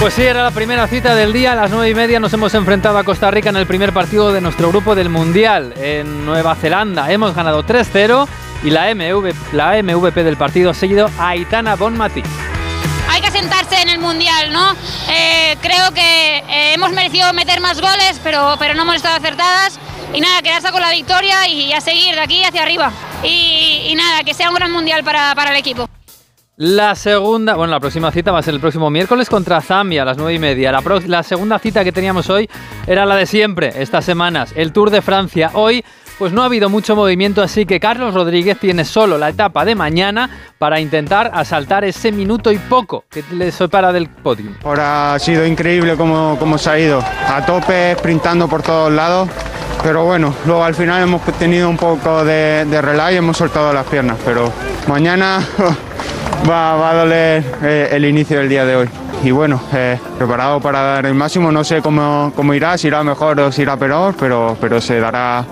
Pues sí, era la primera cita del día. A las nueve y media nos hemos enfrentado a Costa Rica en el primer partido de nuestro grupo del Mundial en Nueva Zelanda. Hemos ganado 3-0 y la, MV, la MVP del partido ha seguido a Aitana Bonmati. Hay que sentarse en el Mundial, ¿no? Eh, creo que eh, hemos merecido meter más goles, pero, pero no hemos estado acertadas. Y nada, quedarse con la victoria y a seguir de aquí hacia arriba. Y, y nada, que sea un gran Mundial para, para el equipo. La segunda, bueno, la próxima cita va a ser el próximo miércoles contra Zambia a las nueve y media. La, pro- la segunda cita que teníamos hoy era la de siempre, estas semanas, el Tour de Francia. Hoy, pues no ha habido mucho movimiento, así que Carlos Rodríguez tiene solo la etapa de mañana para intentar asaltar ese minuto y poco que le separa del podio. Ahora ha sido increíble cómo, cómo se ha ido. A tope, sprintando por todos lados. Pero bueno, luego al final hemos tenido un poco de, de relax y hemos soltado las piernas. Pero mañana va, a doler eh, el inicio del día de hoy. Y bueno, eh, preparado para dar el máximo. No sé cómo, cómo irá, si irá mejor o si irá peor, pero, pero se dará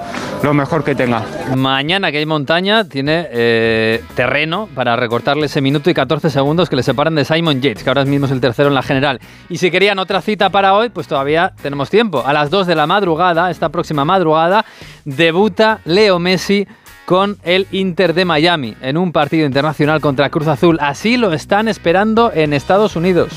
lo mejor que tenga. Mañana que hay montaña, tiene eh, terreno para recortarle ese minuto y 14 segundos que le separan de Simon Yates, que ahora mismo es el tercero en la general. Y si querían otra cita para hoy, pues todavía tenemos tiempo. A las 2 de la madrugada, esta próxima madrugada, debuta Leo Messi con el Inter de Miami en un partido internacional contra Cruz Azul. Así lo están esperando en Estados Unidos.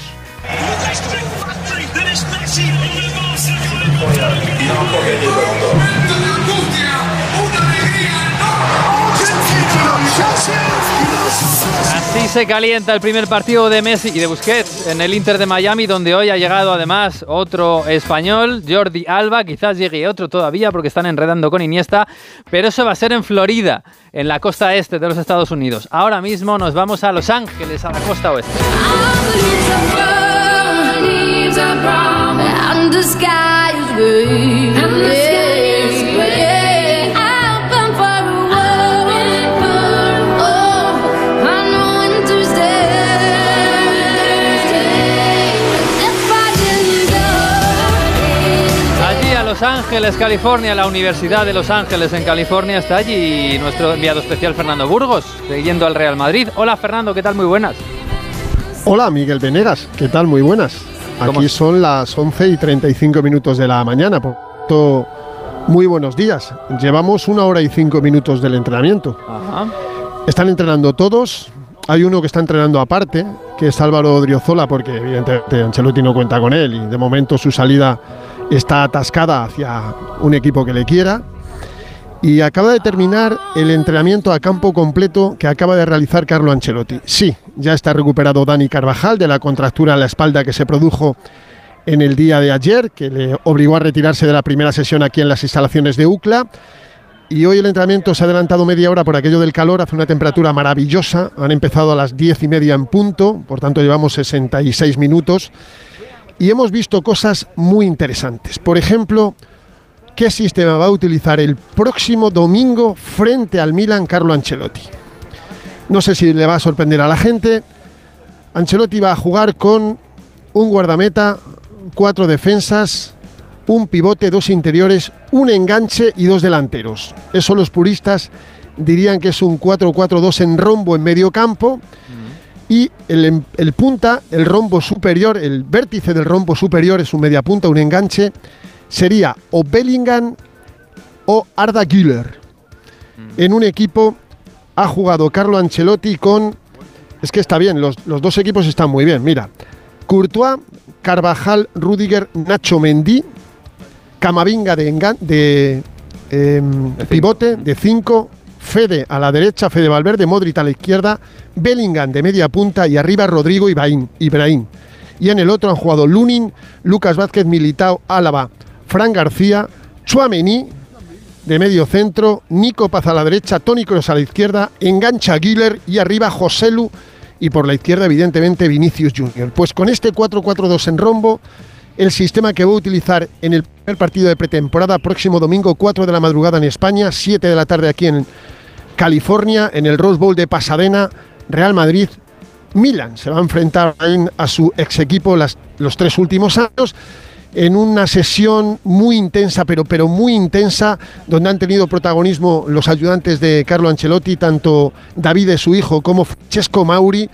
Así se calienta el primer partido de Messi y de Busquets en el Inter de Miami, donde hoy ha llegado además otro español, Jordi Alba. Quizás llegue otro todavía porque están enredando con Iniesta, pero eso va a ser en Florida, en la costa este de los Estados Unidos. Ahora mismo nos vamos a Los Ángeles, a la costa oeste. Ángeles, California, la Universidad de Los Ángeles en California está allí nuestro enviado especial Fernando Burgos, siguiendo al Real Madrid. Hola Fernando, ¿qué tal? Muy buenas. Hola Miguel Venegas, ¿qué tal? Muy buenas. ¿Cómo Aquí son las 11 y 35 minutos de la mañana. Por tanto, muy buenos días. Llevamos una hora y cinco minutos del entrenamiento. Ajá. Están entrenando todos. Hay uno que está entrenando aparte, que es Álvaro Odriozola, porque evidentemente Ancelotti no cuenta con él y de momento su salida está atascada hacia un equipo que le quiera. Y acaba de terminar el entrenamiento a campo completo que acaba de realizar Carlo Ancelotti. Sí, ya está recuperado Dani Carvajal de la contractura en la espalda que se produjo en el día de ayer, que le obligó a retirarse de la primera sesión aquí en las instalaciones de UCLA. Y hoy el entrenamiento se ha adelantado media hora por aquello del calor, hace una temperatura maravillosa. Han empezado a las diez y media en punto, por tanto llevamos 66 minutos. Y hemos visto cosas muy interesantes. Por ejemplo, qué sistema va a utilizar el próximo domingo frente al Milan Carlo Ancelotti. No sé si le va a sorprender a la gente. Ancelotti va a jugar con un guardameta, cuatro defensas, un pivote, dos interiores, un enganche y dos delanteros. Eso los puristas dirían que es un 4-4-2 en rombo en medio campo. Y el, el punta, el rombo superior, el vértice del rombo superior es un media punta, un enganche, sería o Bellingham o Arda Güler. En un equipo ha jugado Carlo Ancelotti con... Es que está bien, los, los dos equipos están muy bien. Mira, Courtois, Carvajal, Rudiger, Nacho Mendy, Camavinga de, engan- de em, pivote, de 5, Fede a la derecha, Fede Valverde, Modric a la izquierda, Bellingham de media punta y arriba Rodrigo Ibrahim. Y en el otro han jugado Lunin, Lucas Vázquez, Militao, Álava, Fran García, Chuamení de medio centro, Nico Paz a la derecha, Toni Kroos a la izquierda, engancha a Güler y arriba Joselu y por la izquierda evidentemente Vinicius Junior. Pues con este 4-4-2 en rombo, el sistema que voy a utilizar en el primer partido de pretemporada próximo domingo 4 de la madrugada en España, 7 de la tarde aquí en California, en el Rose Bowl de Pasadena, Real Madrid, Milan. Se va a enfrentar a su ex equipo los tres últimos años en una sesión muy intensa, pero, pero muy intensa, donde han tenido protagonismo los ayudantes de Carlo Ancelotti, tanto Davide, su hijo, como Francesco Mauri,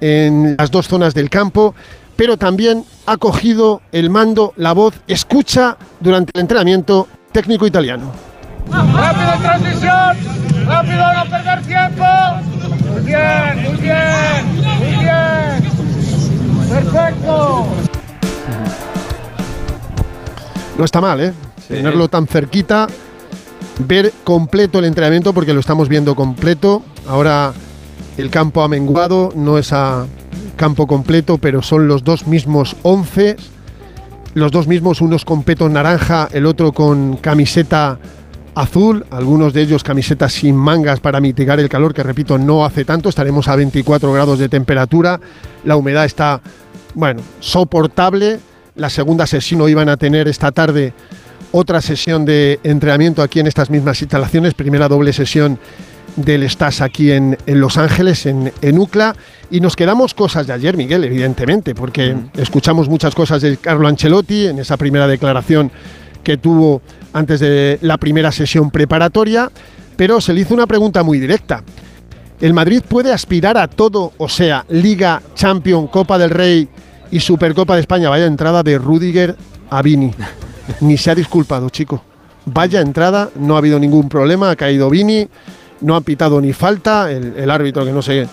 en las dos zonas del campo. Pero también ha cogido el mando, la voz, escucha durante el entrenamiento técnico italiano. Rápido en transición, rápido, no perder tiempo. Muy bien, muy bien, muy bien. Perfecto. No está mal, ¿eh? Tenerlo tan cerquita, ver completo el entrenamiento, porque lo estamos viendo completo. Ahora el campo ha menguado, no es a campo completo, pero son los dos mismos 11. Los dos mismos, unos con peto naranja, el otro con camiseta azul, algunos de ellos camisetas sin mangas para mitigar el calor, que repito, no hace tanto, estaremos a 24 grados de temperatura, la humedad está, bueno, soportable, la segunda sesión iban a tener esta tarde otra sesión de entrenamiento aquí en estas mismas instalaciones, primera doble sesión del Stas aquí en, en Los Ángeles, en, en, UCLA, y nos quedamos cosas de ayer, Miguel, evidentemente, porque escuchamos muchas cosas de Carlo Ancelotti en esa primera declaración que tuvo antes de la primera sesión preparatoria, pero se le hizo una pregunta muy directa. ¿El Madrid puede aspirar a todo, o sea, Liga, Champion, Copa del Rey y Supercopa de España? Vaya entrada de Rudiger a Vini. Ni se ha disculpado, chico. Vaya entrada, no ha habido ningún problema, ha caído Vini, no ha pitado ni falta, el, el árbitro que no sé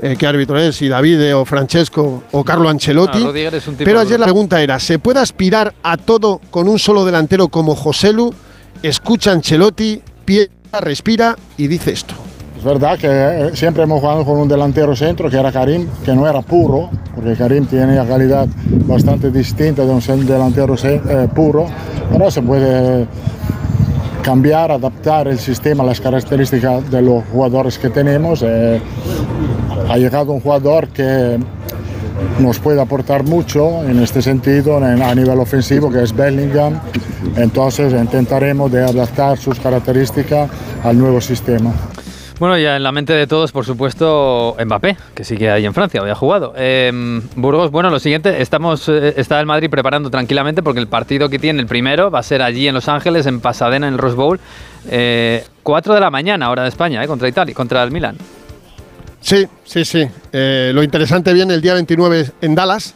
eh, qué árbitro es, si Davide o Francesco o Carlo Ancelotti. No, un tipo Pero ayer la pregunta era, ¿se puede aspirar a todo con un solo delantero como Joselu? Escucha Ancelotti, piensa, respira y dice esto. Es verdad que eh, siempre hemos jugado con un delantero centro que era Karim, que no era puro, porque Karim tiene una calidad bastante distinta de un delantero eh, puro, pero se puede cambiar, adaptar el sistema a las características de los jugadores que tenemos. eh, ha llegado un jugador que nos puede aportar mucho en este sentido en- a nivel ofensivo, que es Bellingham. Entonces intentaremos de adaptar sus características al nuevo sistema. Bueno, ya en la mente de todos, por supuesto, Mbappé, que sigue ahí en Francia, había jugado. Eh, Burgos, bueno, lo siguiente, estamos, eh, está el Madrid preparando tranquilamente porque el partido que tiene el primero va a ser allí en Los Ángeles, en Pasadena, en el Rose Bowl, eh, 4 de la mañana, hora de España, eh, contra Italia, contra el Milan. Sí, sí, sí. Eh, lo interesante viene el día 29 en Dallas,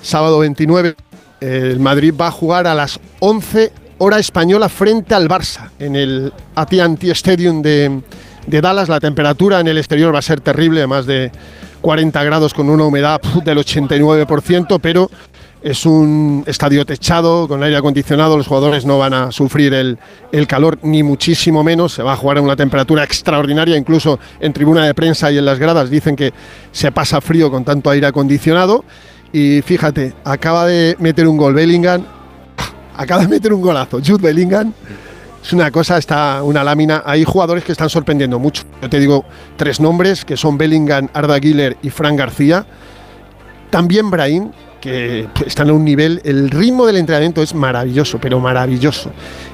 sábado 29. eh, el Madrid va a jugar a las 11 hora española frente al Barça en el AT&T Stadium de, de Dallas. La temperatura en el exterior va a ser terrible, más de 40 grados con una humedad del 89%, pero es un estadio techado con aire acondicionado, los jugadores no van a sufrir el, el calor ni muchísimo menos, se va a jugar a una temperatura extraordinaria, incluso en tribuna de prensa y en las gradas. Dicen que se pasa frío con tanto aire acondicionado. Y fíjate, acaba de meter un gol Bellingham, acaba de meter un golazo Jude Bellingham, es una cosa, está una lámina. Hay jugadores que están sorprendiendo mucho. Yo te digo tres nombres, que son Bellingham, Arda Güler y Fran García. También Brahim, que están a un nivel, el ritmo del entrenamiento es maravilloso, pero maravilloso.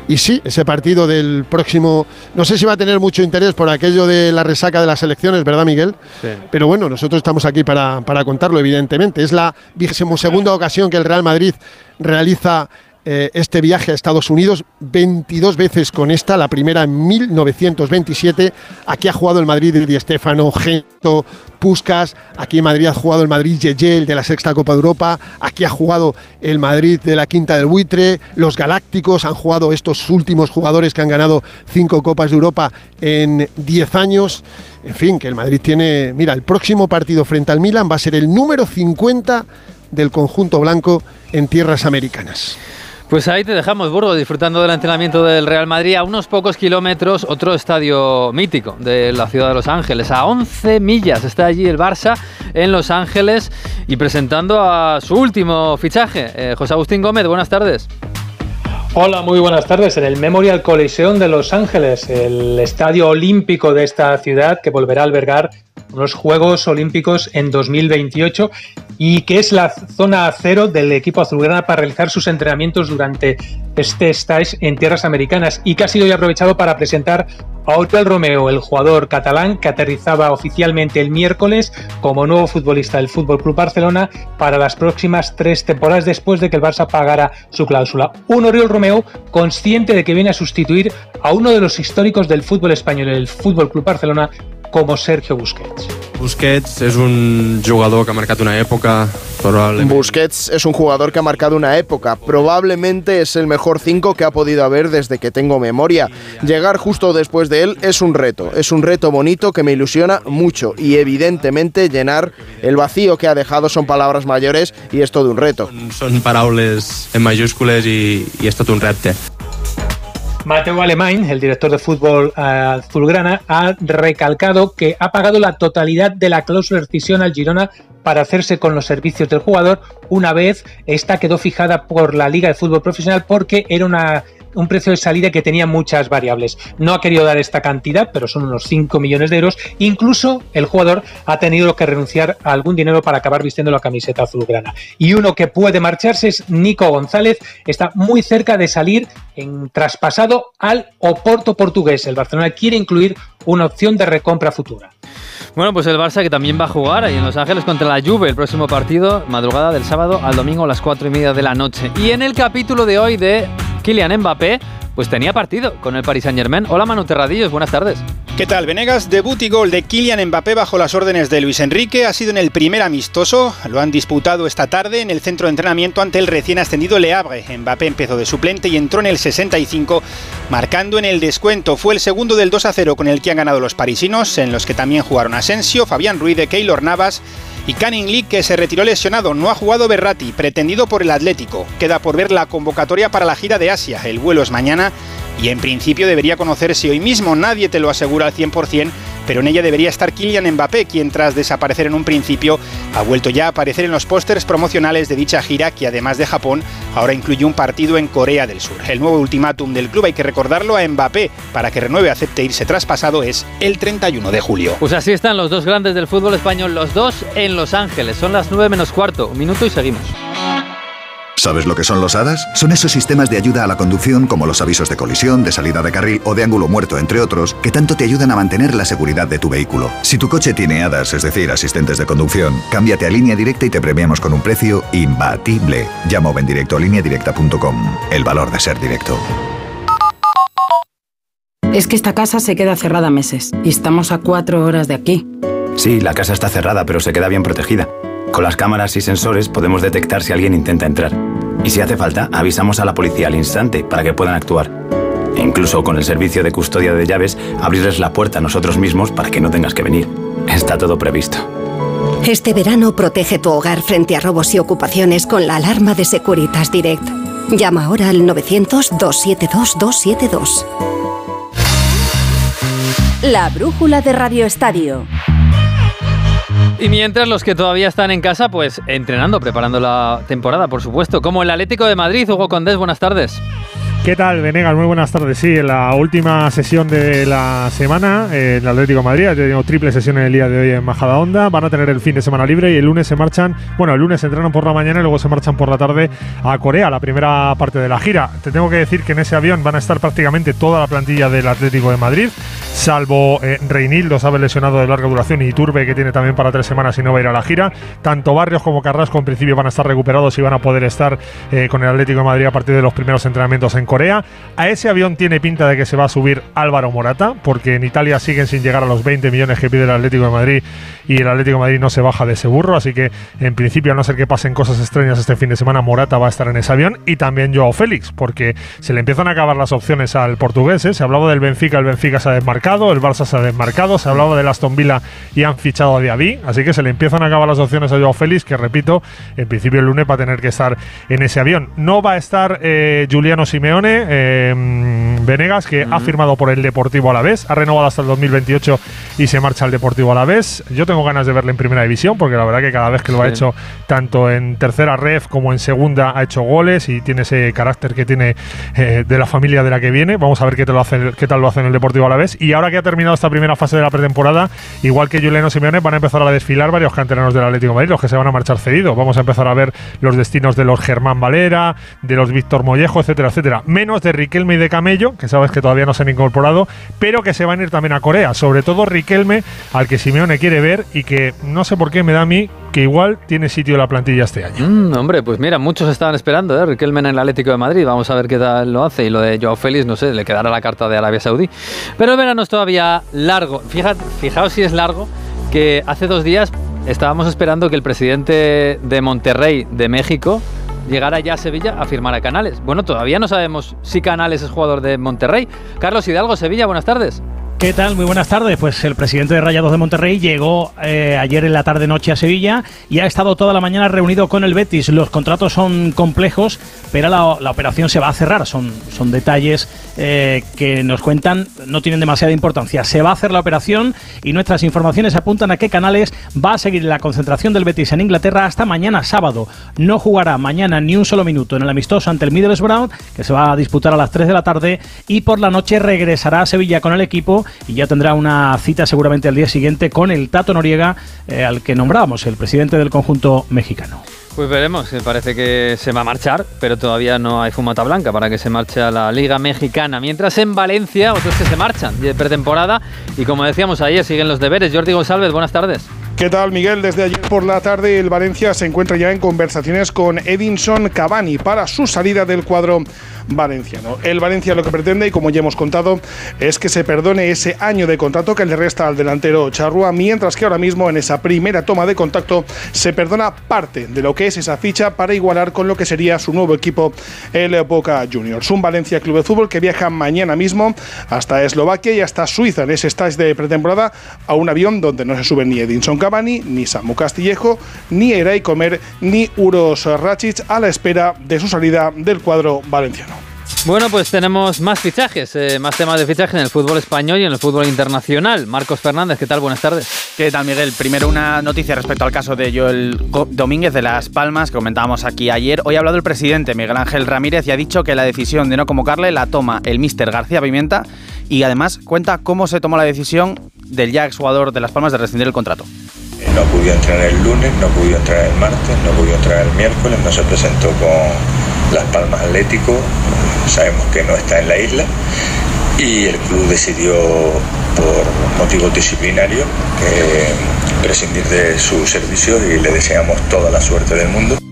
Y sí, ese partido del próximo, no sé si va a tener mucho interés por aquello de la resaca de las elecciones, ¿verdad, Miguel? Sí. Pero bueno, nosotros estamos aquí para, para contarlo, evidentemente. Es la vigésimo segunda ocasión que el Real Madrid realiza eh, este viaje a Estados Unidos, 22 veces con esta, la primera en 1927. Aquí ha jugado el Madrid de Di Stéfano, Gento, Puskas. Aquí en Madrid ha jugado el Madrid Yeye, el de la sexta Copa de Europa. Aquí ha jugado el Madrid de la quinta del buitre. Los Galácticos han jugado estos últimos jugadores que han ganado cinco Copas de Europa en 10 años. En fin, que el Madrid tiene. Mira, el próximo partido frente al Milan va a ser el número 50 del conjunto blanco en tierras americanas. Pues ahí te dejamos, Burgos, disfrutando del entrenamiento del Real Madrid a unos pocos kilómetros, otro estadio mítico de la ciudad de Los Ángeles. A 11 millas está allí el Barça en Los Ángeles y presentando a su último fichaje. Eh, José Agustín Gómez, buenas tardes. Hola, muy buenas tardes. En el Memorial Coliseum de Los Ángeles, el estadio olímpico de esta ciudad que volverá a albergar los Juegos Olímpicos en 2028 y que es la zona cero del equipo azulgrana para realizar sus entrenamientos durante este stage en tierras americanas y que ha sido ya aprovechado para presentar a Oriol Romeo, el jugador catalán que aterrizaba oficialmente el miércoles como nuevo futbolista del Fútbol Club Barcelona para las próximas tres temporadas después de que el Barça pagara su cláusula. Un Oriol Romeo consciente de que viene a sustituir a uno de los históricos del fútbol español, el Fútbol Club Barcelona, como Sergio Busquets. Busquets. És un jugador que ha marcat una època, probablement. Busquets es un jugador que ha marcado una época. Probablemente es el mejor 5 que ha podido haber desde que tengo memoria. Llegar justo después de él es un reto. Es un reto bonito que me ilusiona mucho. Y evidentemente llenar el vacío que ha dejado son palabras mayores y es todo un reto. Són paraules en majúscules i, i és tot un repte. Mateo Alemán, el director de fútbol eh, azulgrana, ha recalcado que ha pagado la totalidad de la cláusula de rescisión al Girona para hacerse con los servicios del jugador una vez esta quedó fijada por la Liga de Fútbol Profesional porque era una un precio de salida que tenía muchas variables. No ha querido dar esta cantidad, pero son unos 5 millones de euros. Incluso el jugador ha tenido que renunciar a algún dinero para acabar vistiendo la camiseta azulgrana. Y uno que puede marcharse es Nico González. Está muy cerca de salir en traspasado al Oporto portugués. El Barcelona quiere incluir una opción de recompra futura. Bueno, pues el Barça que también va a jugar ahí en Los Ángeles contra la Juve el próximo partido, madrugada del sábado al domingo a las 4 y media de la noche. Y en el capítulo de hoy de Kylian Mbappé, pues tenía partido con el Paris Saint Germain. Hola Manu Terradillos, buenas tardes. ¿Qué tal, Venegas? Debut y gol de Kylian Mbappé bajo las órdenes de Luis Enrique ha sido en el primer amistoso. Lo han disputado esta tarde en el centro de entrenamiento ante el recién ascendido Le Havre. Mbappé empezó de suplente y entró en el 65, marcando en el descuento. Fue el segundo del 2 a 0 con el que han ganado los parisinos, en los que también jugaron Asensio, Fabián Ruiz de Keylor Navas y Canning Lee que se retiró lesionado. No ha jugado Berratti, pretendido por el Atlético. Queda por ver la convocatoria para la gira de Asia. El vuelo es mañana y en principio debería conocerse hoy mismo. Nadie te lo asegura al 100%, pero en ella debería estar Kylian Mbappé, quien tras desaparecer en un principio ha vuelto ya a aparecer en los pósters promocionales de dicha gira, que además de Japón, ahora incluye un partido en Corea del Sur. El nuevo ultimátum del club, hay que recordarlo a Mbappé, para que renueve acepte irse traspasado, es el 31 de julio. Pues así están los dos grandes del fútbol español, los dos en Los Ángeles. Son las 9 menos cuarto, un minuto y seguimos. ¿Sabes lo que son los HADAS? Son esos sistemas de ayuda a la conducción como los avisos de colisión, de salida de carril o de ángulo muerto, entre otros, que tanto te ayudan a mantener la seguridad de tu vehículo. Si tu coche tiene HADAS, es decir, asistentes de conducción, cámbiate a línea directa y te premiamos con un precio imbatible. Llama o ven directo a lineadirecta.com. El valor de ser directo. Es que esta casa se queda cerrada meses y estamos a cuatro horas de aquí. Sí, la casa está cerrada, pero se queda bien protegida. Con las cámaras y sensores podemos detectar si alguien intenta entrar. Y si hace falta, avisamos a la policía al instante para que puedan actuar. E incluso con el servicio de custodia de llaves, abrirles la puerta a nosotros mismos para que no tengas que venir. Está todo previsto. Este verano protege tu hogar frente a robos y ocupaciones con la alarma de Securitas Direct. Llama ahora al 900-272-272. La brújula de Radio Estadio. Y mientras los que todavía están en casa, pues entrenando, preparando la temporada, por supuesto. Como el Atlético de Madrid, Hugo Condés, buenas tardes. ¿Qué tal, Venegas? Muy buenas tardes. Sí, en la última sesión de la semana, eh, el Atlético de Madrid ha tenido triple sesión en el día de hoy en Majada Honda. Van a tener el fin de semana libre y el lunes se marchan, bueno, el lunes entrenan por la mañana y luego se marchan por la tarde a Corea, la primera parte de la gira. Te tengo que decir que en ese avión van a estar prácticamente toda la plantilla del Atlético de Madrid, salvo eh, Reinildo, sabe lesionado de larga duración, y Turbe, que tiene también para tres semanas y no va a ir a la gira. Tanto Barrios como Carrasco en principio van a estar recuperados y van a poder estar eh, con el Atlético de Madrid a partir de los primeros entrenamientos en Corea. A ese avión tiene pinta de que se va a subir Álvaro Morata, porque en Italia siguen sin llegar a los 20 millones que pide el Atlético de Madrid y el Atlético de Madrid no se baja de ese burro, así que en principio, a no ser que pasen cosas extrañas este fin de semana, Morata va a estar en ese avión y también Joao Félix, porque se le empiezan a acabar las opciones al portugués. ¿eh? Se hablaba del Benfica, el Benfica se ha desmarcado, el Barça se ha desmarcado, se hablaba del Aston Villa y han fichado a Diaby, así que se le empiezan a acabar las opciones a Joao Félix, que repito, en principio el lunes va a tener que estar en ese avión. No va a estar eh, Juliano Simeone, eh, Venegas, que ha firmado por el Deportivo Alavés, ha renovado hasta el 2028 y se marcha al Deportivo Alavés. Yo tengo ganas de verle en primera división, porque la verdad que cada vez que lo ha hecho, tanto en tercera ref como en segunda, ha hecho goles y tiene ese carácter que tiene eh, de la familia de la que viene. Vamos a ver qué, te lo hace, qué tal lo hace en el Deportivo Alavés. Y ahora que ha terminado esta primera fase de la pretemporada, igual que Juliano Simeone, van a empezar a desfilar varios canteranos del Atlético de Madrid, los que se van a marchar cedidos. Vamos a empezar a ver los destinos de los Germán Valera, de los Víctor Mollejo, etcétera, etcétera. Menos de Riquelme y de Camello, que sabes que todavía no se han incorporado, pero que se van a ir también a Corea. Sobre todo Riquelme, al que Simeone quiere ver y que no sé por qué me da a mí que igual tiene sitio la plantilla este año. Mm, hombre, pues mira, muchos estaban esperando, ¿eh? Riquelme en el Atlético de Madrid. Vamos a ver qué tal lo hace. Y lo de Joao Félix, no sé, le quedará la carta de Arabia Saudí. Pero el verano es todavía largo. Fijad, fijaos si es largo que hace dos días estábamos esperando que el presidente de Monterrey, de México, llegara ya a Sevilla a firmar a Canales. Bueno, todavía no sabemos si Canales es jugador de Monterrey. Carlos Hidalgo, Sevilla, buenas tardes. ¿Qué tal? Muy buenas tardes. Pues el presidente de Rayados de Monterrey llegó eh, ayer en la tarde-noche a Sevilla y ha estado toda la mañana reunido con el Betis. Los contratos son complejos, pero la, operación se va a cerrar. Son, son detalles eh, que nos cuentan, no tienen demasiada importancia. Se va a hacer la operación y nuestras informaciones apuntan a que Canales va a seguir la concentración del Betis en Inglaterra hasta mañana sábado. No jugará mañana ni un solo minuto en el amistoso ante el Middlesbrough, que se va a disputar a las 3 de la tarde, y por la noche regresará a Sevilla con el equipo y ya tendrá una cita seguramente al día siguiente con el Tato Noriega, eh, al que nombrábamos, el presidente del conjunto mexicano. Pues veremos, me parece que se va a marchar, pero todavía no hay fumata blanca para que se marche a la Liga Mexicana. Mientras en Valencia, otros que se marchan de pretemporada y como decíamos ayer, siguen los deberes. Jordi González, buenas tardes. ¿Qué tal, Miguel? Desde ayer por la tarde, el Valencia se encuentra ya en conversaciones con Edinson Cavani para su salida del cuadro valenciano. El Valencia lo que pretende, y como ya hemos contado, es que se perdone ese año de contrato que le resta al delantero Charrúa, mientras que ahora mismo en esa primera toma de contacto se perdona parte de lo que es esa ficha para igualar con lo que sería su nuevo equipo, el Boca Juniors. Un Valencia Club de Fútbol que viaja mañana mismo hasta Eslovaquia y hasta Suiza en ese stage de pretemporada a un avión donde no se sube ni Edinson Cavani, ni Samu Castillejo, ni Eray Comer, ni Uros Racic a la espera de su salida del cuadro valenciano. Bueno, pues tenemos más fichajes, eh, más temas de fichaje en el fútbol español y en el fútbol internacional. Marcos Fernández, ¿qué tal? Buenas tardes. ¿Qué tal, Miguel? Primero una noticia respecto al caso de Joel Domínguez de Las Palmas, que comentábamos aquí ayer. Hoy ha hablado el presidente Miguel Ángel Ramírez y ha dicho que la decisión de no convocarle la toma el míster García Pimienta y además cuenta cómo se tomó la decisión del ya exjugador de Las Palmas de rescindir el contrato. No pudo entrar el lunes, no pudo entrar el martes, no pudo entrar el miércoles, no se presentó con Las Palmas Atlético, sabemos que no está en la isla y el club decidió por motivos disciplinarios que prescindir de sus servicios y le deseamos toda la suerte del mundo.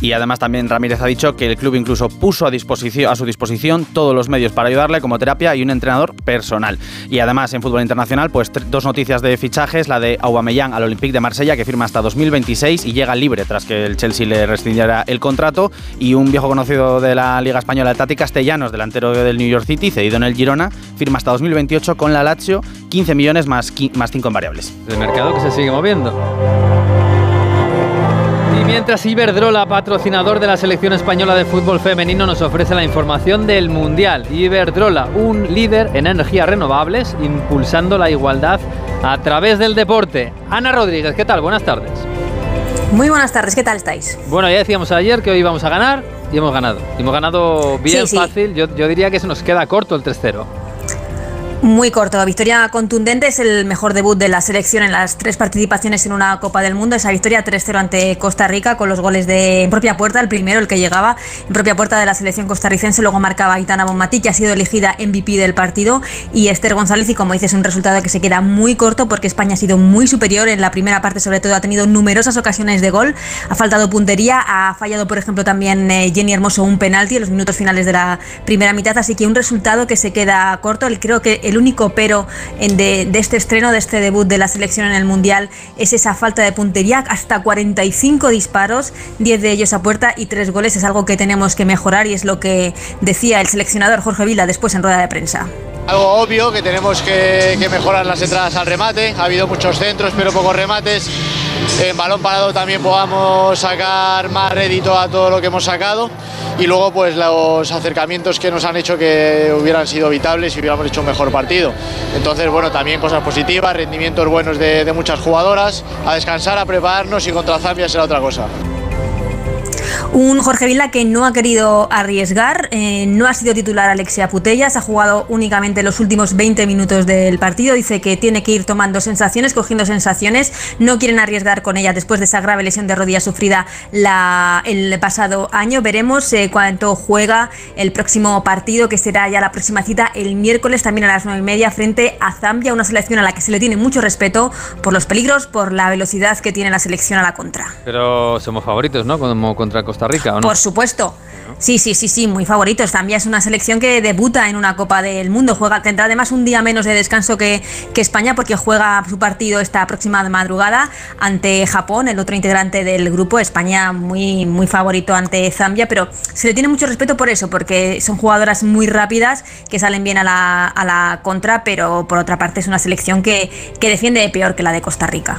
Y además también Ramírez ha dicho que el club incluso puso a, disposición, a su disposición todos los medios para ayudarle como terapia y un entrenador personal. Y además en fútbol internacional, pues dos noticias de fichajes, la de Aubameyang al Olympique de Marsella que firma hasta 2026 y llega libre tras que el Chelsea le rescindiera el contrato y un viejo conocido de la Liga Española, el Tati Castellanos, delantero del New York City, cedido en el Girona, firma hasta 2028 con la Lazio, 15 millones más, más 5 en variables. El mercado que se sigue moviendo. Mientras Iberdrola, patrocinador de la selección española de fútbol femenino, nos ofrece la información del Mundial. Iberdrola, un líder en energías renovables, impulsando la igualdad a través del deporte. Ana Rodríguez, ¿qué tal? Buenas tardes. Muy buenas tardes, ¿qué tal estáis? Bueno, ya decíamos ayer que hoy íbamos a ganar y hemos ganado. Hemos ganado bien Sí, sí. fácil. Yo, yo diría que se nos queda corto el 3-0. Muy corto, victoria contundente, es el mejor debut de la selección en las tres participaciones en una Copa del Mundo, esa victoria 3-0 ante Costa Rica con los goles de en propia puerta, el primero, el que llegaba en propia puerta de la selección costarricense, luego marcaba Aitana Bonmatí, que ha sido elegida MVP del partido, y Esther González, y como dices, un resultado que se queda muy corto porque España ha sido muy superior en la primera parte, sobre todo ha tenido numerosas ocasiones de gol, ha faltado puntería, ha fallado, por ejemplo, también eh, Jenny Hermoso un penalti en los minutos finales de la primera mitad, así que un resultado que se queda corto, el, creo que el único pero de este estreno, de este debut de la selección en el Mundial, es esa falta de puntería, hasta 45 disparos, 10 de ellos a puerta y 3 goles, es algo que tenemos que mejorar y es lo que decía el seleccionador Jorge Vila después en rueda de prensa. Algo obvio que tenemos que, mejorar las entradas al remate. Ha habido muchos centros, pero pocos remates. En balón parado también podamos sacar más rédito a todo lo que hemos sacado. Y luego, pues los acercamientos que nos han hecho que hubieran sido evitables y hubiéramos hecho un mejor partido. Entonces, bueno, también cosas positivas, rendimientos buenos de, de muchas jugadoras. A descansar, a prepararnos y contra Zambia será otra cosa. Un Jorge Vila que no ha querido arriesgar, eh, no ha sido titular Alexia Putellas, ha jugado únicamente los últimos 20 minutos del partido, dice que tiene que ir tomando sensaciones, cogiendo sensaciones, no quieren arriesgar con ella después de esa grave lesión de rodilla sufrida el pasado año. Veremos eh, cuánto juega el próximo partido, que será ya la próxima cita el miércoles también a las 9 y media frente a Zambia, una selección a la que se le tiene mucho respeto por los peligros, por la velocidad que tiene la selección a la contra. Pero somos favoritos, ¿no? Contra Costa Rica, ¿o no? Por supuesto. Sí, sí, sí, sí, muy favorito. Zambia es una selección que debuta en una Copa del Mundo. Juega, tendrá además un día menos de descanso que, que España porque juega su partido esta próxima madrugada ante Japón, el otro integrante del grupo. España muy, muy favorito ante Zambia, pero se le tiene mucho respeto por eso, porque son jugadoras muy rápidas que salen bien a la, a la contra, pero por otra parte es una selección que, que defiende peor que la de Costa Rica.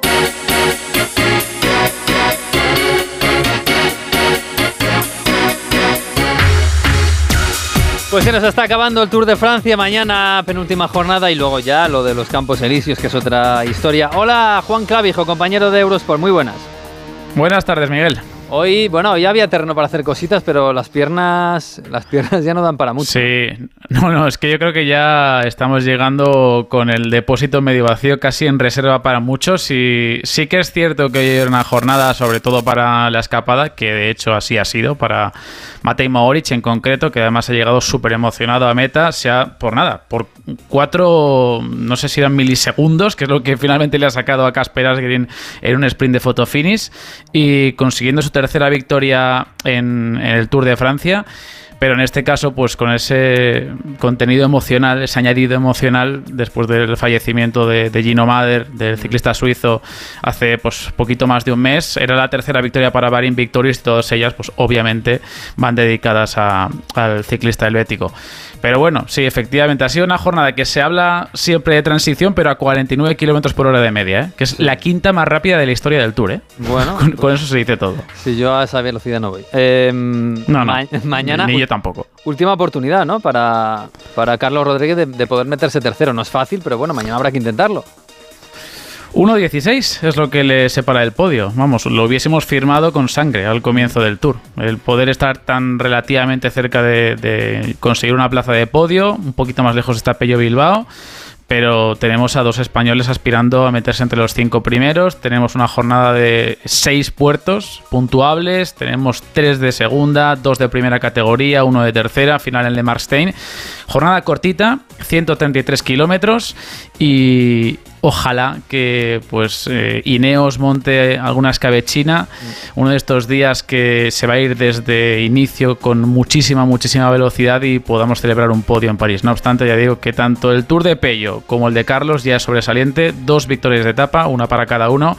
Pues se nos está acabando el Tour de Francia, mañana penúltima jornada y luego ya lo de los Campos Elíseos, que es otra historia. Hola, Juan Clavijo, compañero de Eurosport, muy buenas. Buenas tardes, Miguel. Hoy, bueno, hoy había terreno para hacer cositas, pero las piernas, las piernas ya no dan para mucho. Sí, no, no, es que yo creo que ya estamos llegando con el depósito medio vacío, casi en reserva para muchos. Y sí que es cierto que hoy era una jornada, sobre todo para la escapada, que de hecho así ha sido para Matej Mohoric en concreto, que además ha llegado súper emocionado a meta, sea por nada, por cuatro, no sé si eran milisegundos, que es lo que finalmente le ha sacado a Casper Asgreen en un sprint de fotofinish y consiguiendo su tercera victoria en, el Tour de Francia pero en este caso, pues con ese contenido emocional, ese añadido emocional, después del fallecimiento de, Gino Mader, del ciclista suizo, hace pues poquito más de un mes, era la tercera victoria para Barin Victorious y todas ellas, pues obviamente van dedicadas al ciclista helvético. Pero bueno, sí, efectivamente, ha sido una jornada que se habla siempre de transición, pero a 49 kilómetros por hora de media, ¿eh? que es la quinta más rápida de la historia del Tour. ¿eh? Bueno. con, con eso se dice todo. Si yo a esa velocidad no voy. Eh, No, no. ma- mañana. Ni yo tampoco. Última oportunidad, ¿no? Para, para Carlos Rodríguez de, de poder meterse tercero. No es fácil, pero bueno, mañana habrá que intentarlo. 1.16 es lo que le separa del podio. Vamos, lo hubiésemos firmado con sangre al comienzo del Tour. El poder estar tan relativamente cerca de, conseguir una plaza de podio, un poquito más lejos está Pello Bilbao. Pero tenemos a dos españoles aspirando a meterse entre los cinco primeros. Tenemos una jornada de seis puertos puntuables. Tenemos tres de segunda, dos de primera categoría, uno de tercera, final en Le Marstein. Jornada cortita, 133 kilómetros. Y ojalá que pues eh, Ineos monte alguna escabechina. Uno de estos días que se va a ir desde inicio con muchísima, muchísima velocidad y podamos celebrar un podio en París. No obstante, ya digo que tanto el Tour de Pello como el de Carlos ya es sobresaliente. Dos victorias de etapa, una para cada uno.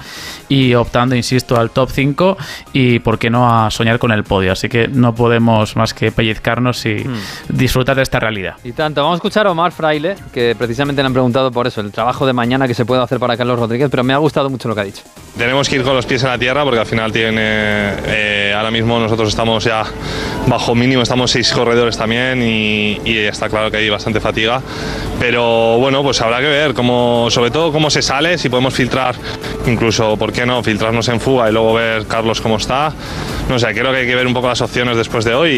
Y optando, insisto, al top 5 y, ¿por qué no, a soñar con el podio? Así que no podemos más que pellizcarnos y disfrutar de esta realidad. Y tanto, vamos a escuchar a Omar Fraile, que precisamente le han preguntado por eso, el trabajo de mañana que se puede hacer para Carlos Rodríguez, pero me ha gustado mucho lo que ha dicho. Tenemos que ir con los pies en la tierra porque al final tiene. eh, ahora mismo nosotros estamos ya bajo mínimo, estamos seis corredores también y, y está claro que hay bastante fatiga. Pero bueno, pues habrá que ver cómo, sobre todo cómo se sale, si podemos filtrar, incluso, ¿por qué no? Filtrarnos en fuga y luego ver Carlos cómo está. No sé, creo que hay que ver un poco las opciones después de hoy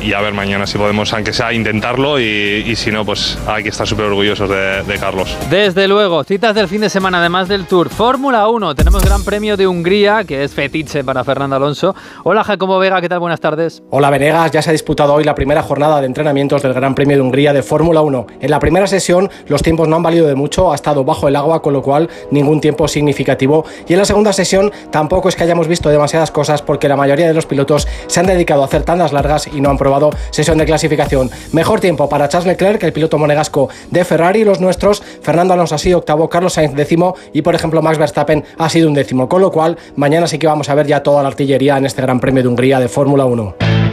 y, y a ver mañana si podemos, aunque sea, intentarlo y, y si no, pues hay que estar súper orgullosos de, de Carlos. Desde luego, citas del fin de semana, además del Tour. Fórmula 1, tenemos Gran Premio de Hungría, que es fetiche para Fernando Alonso. Hola Jacobo Vega, ¿qué tal? Buenas tardes. Hola Venegas, ya se ha disputado hoy la primera jornada de entrenamientos del Gran Premio de Hungría de Fórmula 1. En la primera sesión los tiempos no han valido de mucho, ha estado bajo el agua, con lo cual ningún tiempo significativo. Y en la segunda sesión tampoco es que hayamos visto demasiadas cosas porque la mayoría de los pilotos se han dedicado a hacer tandas largas y no han probado sesión de clasificación. Mejor tiempo para Charles Leclerc, el piloto monegasco de Ferrari, los nuestros. Fernando Alonso ha sido octavo, Carlos Sainz décimo y por ejemplo Max Verstappen ha sido un décimo. Con lo cual mañana sí que vamos a ver ya toda la artillería en este Gran Premio de Hungría de Fórmula 1.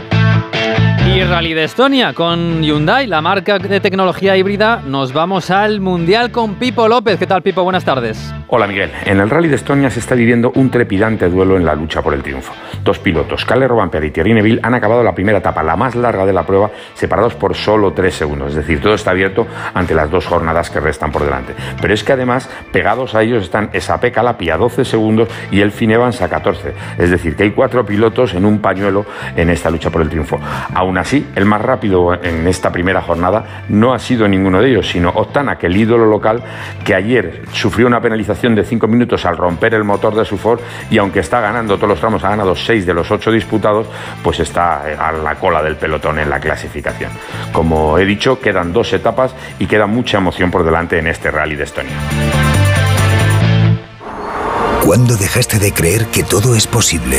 Rally de Estonia con Hyundai, la marca de tecnología híbrida. Nos vamos al Mundial con Pipo López. ¿Qué tal, Pipo? Buenas tardes. Hola, Miguel. En el Rally de Estonia se está viviendo un trepidante duelo en la lucha por el triunfo. Dos pilotos, Kalle Robamper y Thierry Neville, han acabado la primera etapa, la más larga de la prueba, separados por solo tres segundos. Es decir, todo está abierto ante las dos jornadas que restan por delante. Pero es que además, pegados a ellos están Esape Calapi a 12 segundos y el Evans a 14. Es decir, que hay cuatro pilotos en un pañuelo en esta lucha por el triunfo. Aún así, el más rápido en esta primera jornada no ha sido ninguno de ellos, sino Octana, que el ídolo local, que ayer sufrió una penalización de 5 minutos al romper el motor de su Ford y aunque está ganando todos los tramos, ha ganado 6 de los 8 disputados, pues está a la cola del pelotón en la clasificación. Como he dicho, quedan dos etapas y queda mucha emoción por delante en este rally de Estonia. ¿Cuándo dejaste de creer que todo es posible?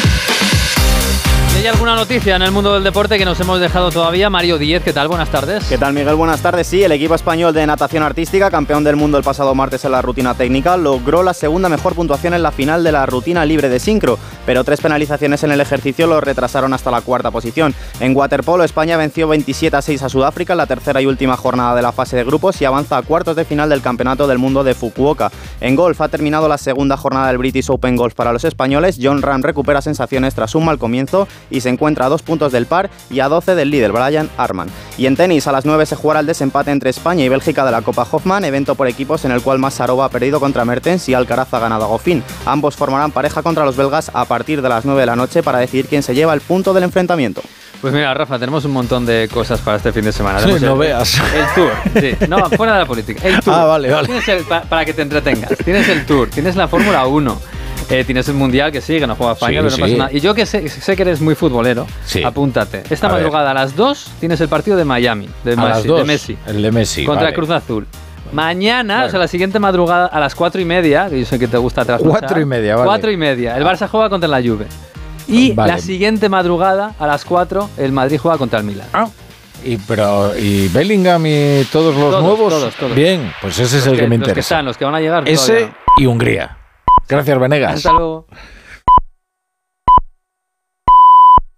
¿Hay alguna noticia en el mundo del deporte que nos hemos dejado todavía? Mario Díez, ¿qué tal? Buenas tardes. ¿Qué tal, Miguel? Buenas tardes. Sí, el equipo español de natación artística, campeón del mundo el pasado martes en la rutina técnica, logró la segunda mejor puntuación en la final de la rutina libre de sincro, pero tres penalizaciones en el ejercicio lo retrasaron hasta la cuarta posición. En waterpolo, España venció 27 a 6 a Sudáfrica en la tercera y última jornada de la fase de grupos y avanza a cuartos de final del Campeonato del Mundo de Fukuoka. En golf ha terminado la segunda jornada del British Open Golf para los españoles. John Ram recupera sensaciones tras un mal comienzo y se encuentra a dos puntos del par y a 12 del líder Brian Arman. Y en tenis, a las 9 se jugará el desempate entre España y Bélgica de la Copa Hoffman, evento por equipos en el cual Massarova ha perdido contra Mertens y Alcaraz ha ganado a Goffin. Ambos formarán pareja contra los belgas a partir de las 9 de la noche para decidir quién se lleva el punto del enfrentamiento. Pues mira, Rafa, tenemos un montón de cosas para este fin de semana. Sí, Tenemos no el- veas. El tour, sí. No, fuera de la política. El tour. Ah, vale, vale. Tienes el- pa- para que te entretengas. Tienes el tour, tienes la Fórmula 1. Eh, tienes el Mundial que sí, que no juega España, Sí, pero no sí. pasa nada. Y yo que sé, sé que eres muy futbolero, Sí. apúntate. Esta A ver. madrugada a las 2 tienes el partido de Miami, de, Messi, de. El de Messi. contra vale. Cruz Azul. Mañana, Bueno. o sea, la siguiente madrugada a las 4 y media, que yo sé que te gusta trasnochar. Cuatro y media, vale. 4 y media. El Barça juega contra la Juve. Y Vale. la siguiente madrugada, a las 4, el Madrid juega contra el Milan. Y, pero, ¿Y Bellingham y todos los Todos, nuevos? todos, todos. Bien, pues ese es Los el que, me los que interesa. están, los que van a llegar. ese todavía y Hungría. Gracias. Venegas. Hasta luego.